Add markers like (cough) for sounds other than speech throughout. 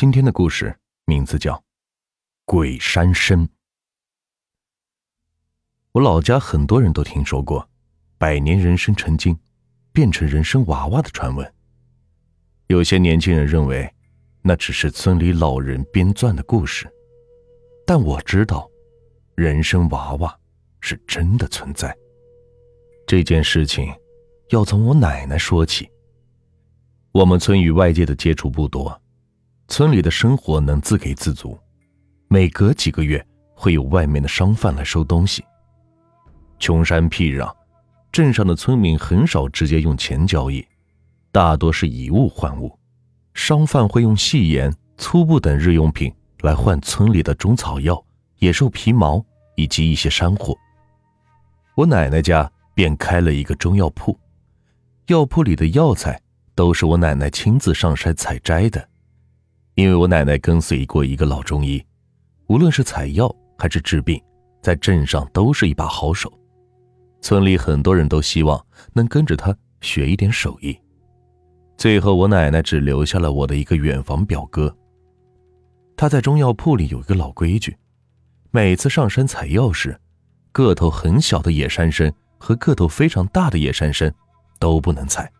今天的故事名字叫《鬼山参》。我老家很多人都听说过百年人参成精，变成人参娃娃的传闻。有些年轻人认为那只是村里老人编撰的故事，但我知道，人参娃娃是真的存在。这件事情要从我奶奶说起。我们村与外界的接触不多，村里的生活能自给自足，每隔几个月会有外面的商贩来收东西。穷山僻壤，镇上的村民很少直接用钱交易，大多是以物换物。商贩会用细盐、粗布等日用品来换村里的中草药、野兽皮毛以及一些山货。我奶奶家便开了一个中药铺，药铺里的药材。都是我奶奶亲自上山采摘的，因为我奶奶跟随过一个老中医，无论是采药还是治病，在镇上都是一把好手。村里很多人都希望能跟着他学一点手艺。最后，我奶奶只留下了我的一个远房表哥。他在中药铺里有一个老规矩，每次上山采药时，个头很小的野山参和个头非常大的野山参都不能采。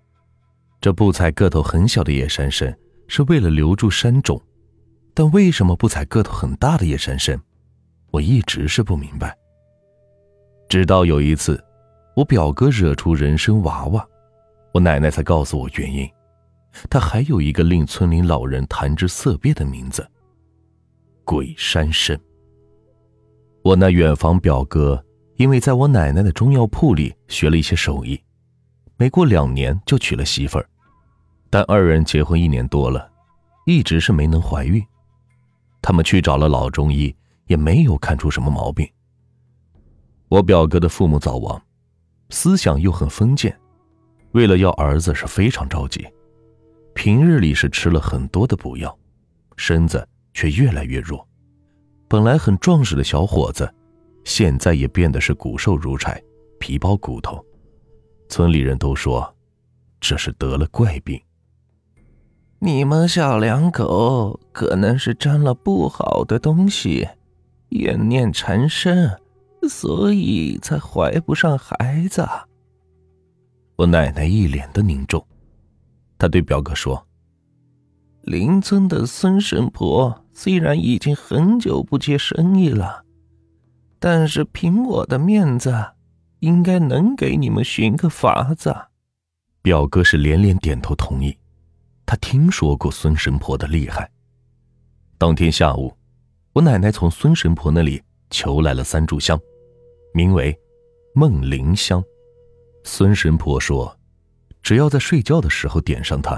这不采个头很小的野山参，是为了留住山种，但为什么不采个头很大的野山参？我一直是不明白。直到有一次，我表哥惹出人参娃娃，我奶奶才告诉我原因。他还有一个令村里老人谈之色变的名字——鬼山参。我那远房表哥因为在我奶奶的中药铺里学了一些手艺。没过两年就娶了媳妇儿，但二人结婚一年多了，一直是没能怀孕。他们去找了老中医，也没有看出什么毛病。我表哥的父母早亡，思想又很封建，为了要儿子是非常着急。平日里是吃了很多的补药，身子却越来越弱。本来很壮实的小伙子，现在也变得是骨瘦如柴，皮包骨头。村里人都说，这是得了怪病。你们小两口可能是沾了不好的东西，怨念缠身，所以才怀不上孩子。我奶奶一脸的凝重，她对表哥说：“邻村的孙神婆虽然已经很久不接生意了，但是凭我的面子。”应该能给你们寻个法子。表哥是连连点头同意。他听说过孙神婆的厉害。当天下午，我奶奶从孙神婆那里求来了三炷香，名为梦灵香。孙神婆说，只要在睡觉的时候点上它，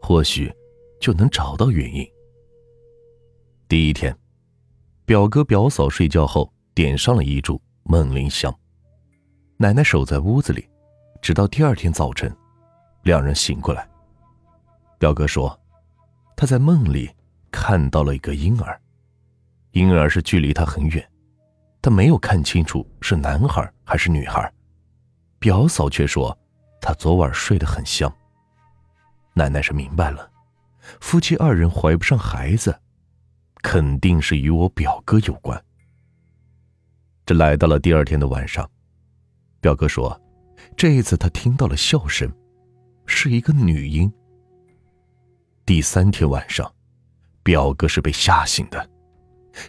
或许就能找到原因。第一天，表哥表嫂睡觉后点上了一炷梦灵香。奶奶守在屋子里，直到第二天早晨，两人醒过来。表哥说，他在梦里看到了一个婴儿，婴儿是距离他很远，他没有看清楚是男孩还是女孩。表嫂却说，他昨晚睡得很香。奶奶是明白了，夫妻二人怀不上孩子，肯定是与我表哥有关。这来到了第二天的晚上。表哥说：“这一次他听到了笑声，是一个女婴。”第三天晚上，表哥是被吓醒的。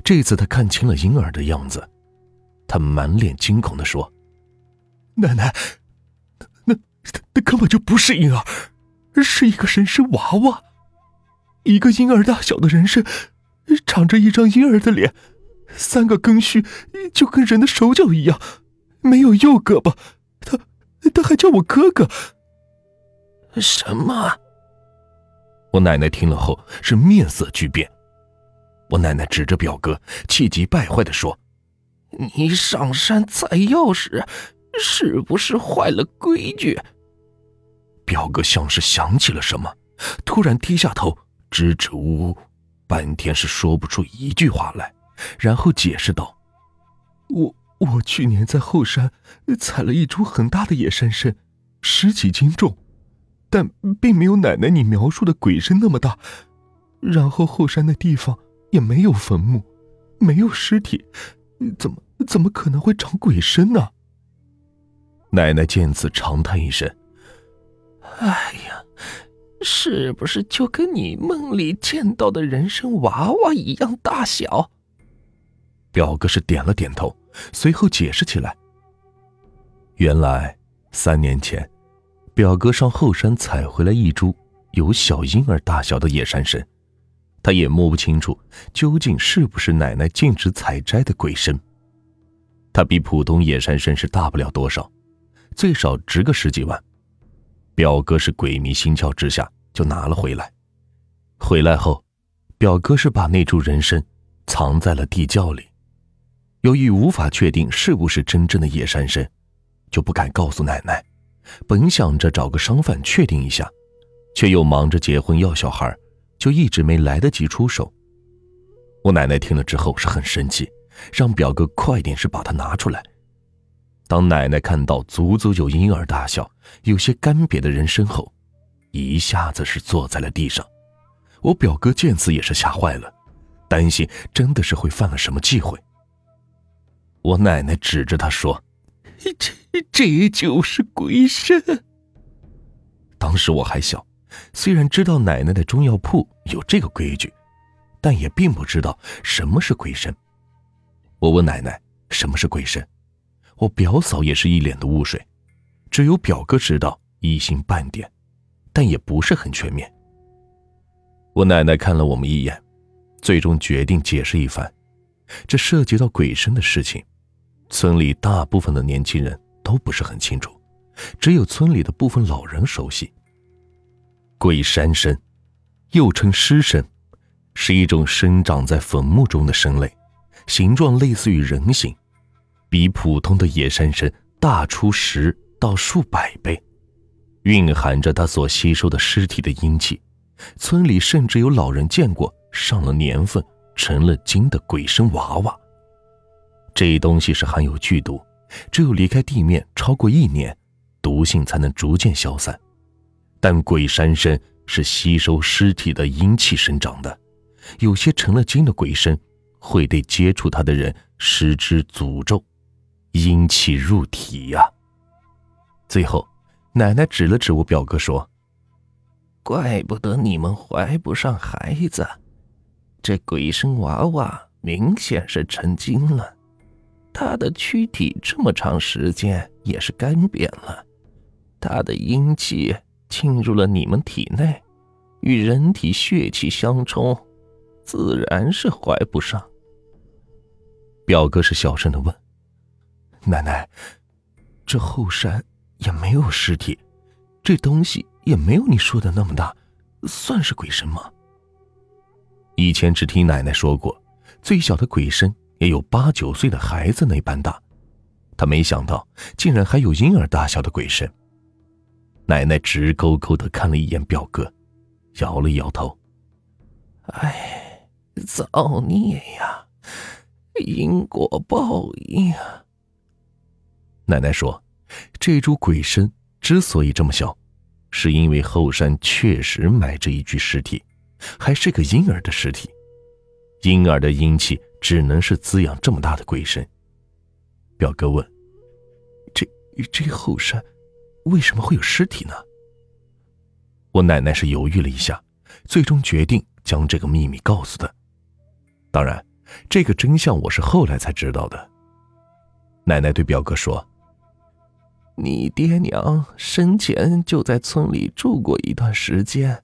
这次他看清了婴儿的样子，他满脸惊恐的说：“奶奶，那那根本就不是婴儿，是一个人参娃娃，一个婴儿大小的人参，长着一张婴儿的脸，三个根须就跟人的手脚一样。”没有右胳膊，他他还叫我哥哥。什么？我奶奶听了后是面色巨变。我奶奶指着表哥，气急败坏的说：“你上山采药时，是不是坏了规矩？”表哥像是想起了什么，突然低下头，支支吾吾，半天是说不出一句话来，然后解释道：“我。”我去年在后山采了一株很大的野山参，十几斤重，但并没有奶奶你描述的鬼身那么大。然后后山的地方也没有坟墓，没有尸体，怎么怎么可能会长鬼身呢？奶奶见此长叹一声：“哎呀，是不是就跟你梦里见到的人参娃娃一样大小？”表哥是点了点头，随后解释起来：“原来三年前，表哥上后山采回来一株有小婴儿大小的野山参，他也摸不清楚究竟是不是奶奶禁止采摘的鬼参。它比普通野山参是大不了多少，最少值个十几万。表哥是鬼迷心窍之下就拿了回来。回来后，表哥是把那株人参藏在了地窖里。”由于无法确定是不是真正的野山参，就不敢告诉奶奶。本想着找个商贩确定一下，却又忙着结婚要小孩，就一直没来得及出手。我奶奶听了之后是很生气，让表哥快点是把它拿出来。当奶奶看到足足有婴儿大小、有些干瘪的人参后，一下子是坐在了地上。我表哥见此也是吓坏了，担心真的是会犯了什么忌讳。我奶奶指着他说：“这 (laughs) 这就是鬼神。”当时我还小，虽然知道奶奶的中药铺有这个规矩，但也并不知道什么是鬼神。我问奶奶什么是鬼神，我表嫂也是一脸的雾水，只有表哥知道一星半点，但也不是很全面。我奶奶看了我们一眼，最终决定解释一番，这涉及到鬼神的事情。村里大部分的年轻人都不是很清楚，只有村里的部分老人熟悉。鬼山参，又称尸参，是一种生长在坟墓中的参类，形状类似于人形，比普通的野山参大出十到数百倍，蕴含着它所吸收的尸体的阴气。村里甚至有老人见过上了年份、成了精的鬼参娃娃。这东西是含有剧毒，只有离开地面超过一年，毒性才能逐渐消散。但鬼山参是吸收尸体的阴气生长的，有些成了精的鬼参会对接触它的人施之诅咒，阴气入体呀。最后，奶奶指了指我表哥说：“怪不得你们怀不上孩子，这鬼参娃娃明显是成精了。”他的躯体这么长时间也是干瘪了，他的阴气进入了你们体内，与人体血气相冲，自然是怀不上。表哥是小声的问：“奶奶，这后山也没有尸体，这东西也没有你说的那么大，算是鬼神吗？”以前只听奶奶说过，最小的鬼神。也有八九岁的孩子那般大，他没想到竟然还有婴儿大小的鬼神。奶奶直勾勾的看了一眼表哥，摇了摇头：“哎，造孽呀，因果报应啊！”奶奶说：“这株鬼参之所以这么小，是因为后山确实埋着一具尸体，还是个婴儿的尸体。婴儿的阴气。”只能是滋养这么大的鬼神。表哥问：“这这后山为什么会有尸体呢？”我奶奶是犹豫了一下，最终决定将这个秘密告诉他。当然，这个真相我是后来才知道的。奶奶对表哥说：“你爹娘生前就在村里住过一段时间，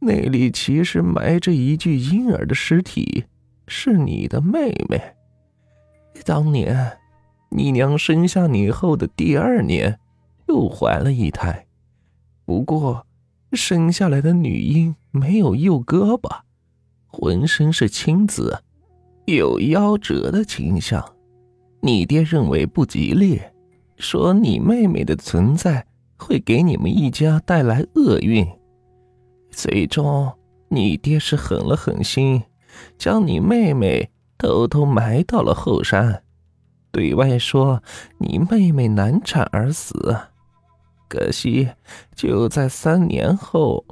那里其实埋着一具婴儿的尸体。”是你的妹妹。当年，你娘生下你后的第二年，又怀了一胎，不过，生下来的女婴没有右胳膊，浑身是青紫，有夭折的倾向。你爹认为不吉利，说你妹妹的存在会给你们一家带来厄运。最终，你爹是狠了狠心。将你妹妹偷偷埋到了后山，对外说你妹妹难产而死。可惜就在三年后，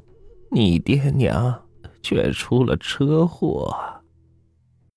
你爹娘却出了车祸。